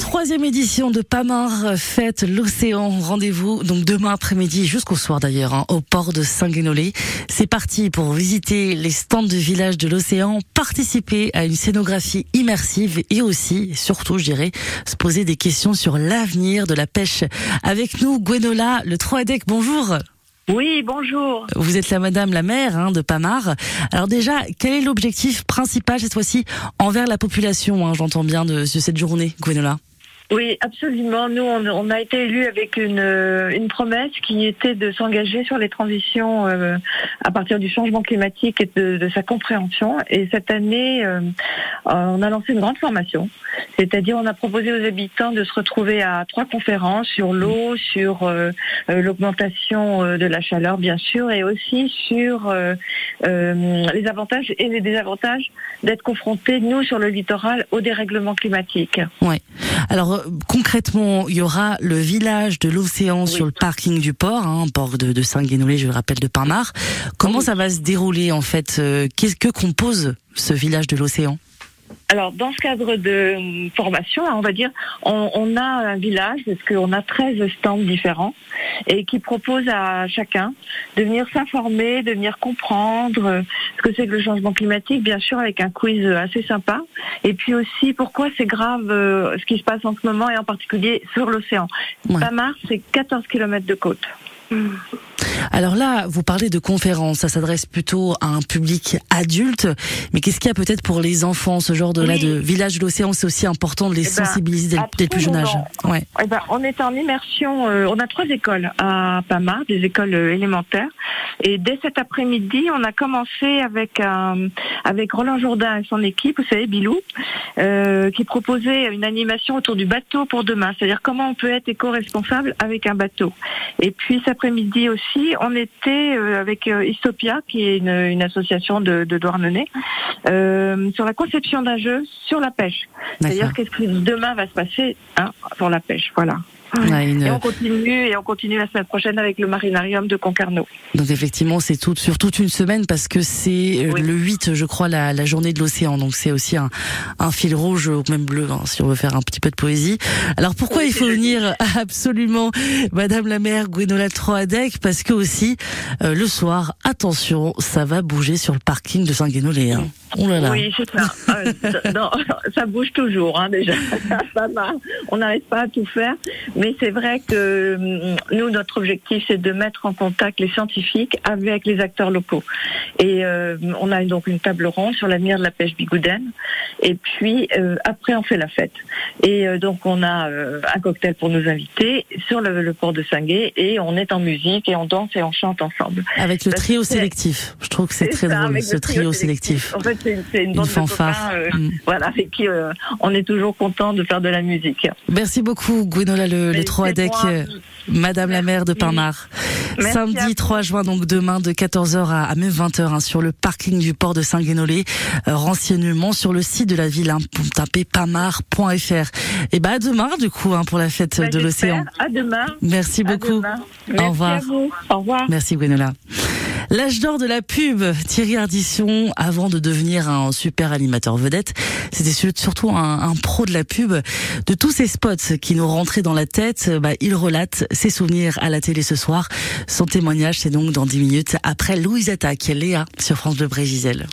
Troisième édition de Pamar Fête l'Océan. Rendez-vous donc demain après-midi jusqu'au soir d'ailleurs hein, au port de Saint-Guénolé. C'est parti pour visiter les stands de village de l'Océan, participer à une scénographie immersive et aussi, surtout je dirais, se poser des questions sur l'avenir de la pêche. Avec nous Gwenola le Troadec, bonjour. Oui, bonjour. Vous êtes la madame la maire hein, de Pamar. Alors déjà, quel est l'objectif principal cette fois-ci envers la population, hein, j'entends bien, de, de cette journée, Gwenola? Oui, absolument. Nous, on, a été élus avec une, euh, une, promesse qui était de s'engager sur les transitions euh, à partir du changement climatique et de, sa compréhension. Et cette année, euh, on a lancé une grande formation. C'est-à-dire, on a proposé aux habitants de se retrouver à trois conférences sur l'eau, sur l'augmentation de la chaleur, bien sûr, et aussi sur les avantages et les désavantages d'être confrontés, nous, sur le littoral, au dérèglement climatique. Ouais. Alors concrètement, il y aura le village de l'océan sur le parking du port, hein, port de, de Saint-Guénolé, je le rappelle, de Pinmar. Comment ça va se dérouler en fait euh, Qu'est-ce que compose ce village de l'océan? Alors, dans ce cadre de formation, on va dire, on, a un village, parce qu'on a 13 stands différents, et qui propose à chacun de venir s'informer, de venir comprendre ce que c'est que le changement climatique, bien sûr, avec un quiz assez sympa, et puis aussi pourquoi c'est grave euh, ce qui se passe en ce moment, et en particulier sur l'océan. Ouais. Pamar, c'est 14 km de côte. Alors là, vous parlez de conférences, ça s'adresse plutôt à un public adulte, mais qu'est-ce qu'il y a peut-être pour les enfants, ce genre de là de village de l'océan, c'est aussi important de les eh ben, sensibiliser dès, le plus jeune âge. Ouais. Eh ben, on est en immersion, euh, on a trois écoles à Pama, des écoles euh, élémentaires, et dès cet après-midi, on a commencé avec euh, avec Roland Jourdain et son équipe, vous savez, Bilou, qui proposait une animation autour du bateau pour demain, c'est-à-dire comment on peut être éco-responsable avec un bateau. Et puis cet après-midi aussi, on était euh, avec euh, Istopia, qui est une, association de, de Douarnenez, euh, sur la conception d'un jeu sur la pêche. C'est-à-dire qu'est-ce que demain va se passer hein, pour la pêche. Voilà. Et on continue et on continue la semaine prochaine avec le marinarium de Concarneau. Donc effectivement, c'est tout sur toute une semaine parce que c'est euh, le 8, je crois, la, la journée de l'océan. Donc c'est aussi un, un, fil rouge ou même bleu, hein, si on veut faire un petit peu de poésie. Alors pourquoi il faut venir? Absolument, Madame la maire Gwenola Troadec Parce que aussi euh, le soir, attention, ça va bouger sur le parking de Saint-Guénolé. Hein. Oh là là. Oui, c'est ça. Euh, non, ça bouge toujours, hein, déjà. on n'arrive pas à tout faire. Mais c'est vrai que hum, nous, notre objectif, c'est de mettre en contact les scientifiques avec les acteurs locaux. Et euh, on a donc une table ronde sur l'avenir de la pêche bigoudaine. Et puis euh, après, on fait la fête. Et euh, donc on a un cocktail pour nous inviter sur le, port de Singuet et on est en musique et on danse et on chante ensemble. Avec le trio sélectif. Je trouve que c'est très drôle ce trio, sélectif. En fait, c'est une, bande fanfare. de copains, mm. voilà, avec qui on est toujours content de faire de la musique. Merci beaucoup, Gwenola le les trois euh, Madame la maire de Pinmar. Samedi 3 juin, donc demain, de 14h à, même 20h, hein, sur le parking du port de Saint-Guénolé. Euh, renseignements sur le site de la ville, hein, pour taper pamar.fr. Et bah, à demain, du coup, hein, pour la fête bah, de l'océan. À demain. Merci beaucoup. Au revoir. Au revoir. Merci, Gwenola. L'âge d'or de la pub, Thierry Ardisson, avant de devenir un super animateur vedette, c'était surtout un, pro de la pub. De tous ces spots qui nous rentraient dans la tête, bah, il relate ses souvenirs à la télé ce soir. Son témoignage, c'est donc dans 10 minutes après Louise Attaque, Léa, sur France Bleu Brégisel.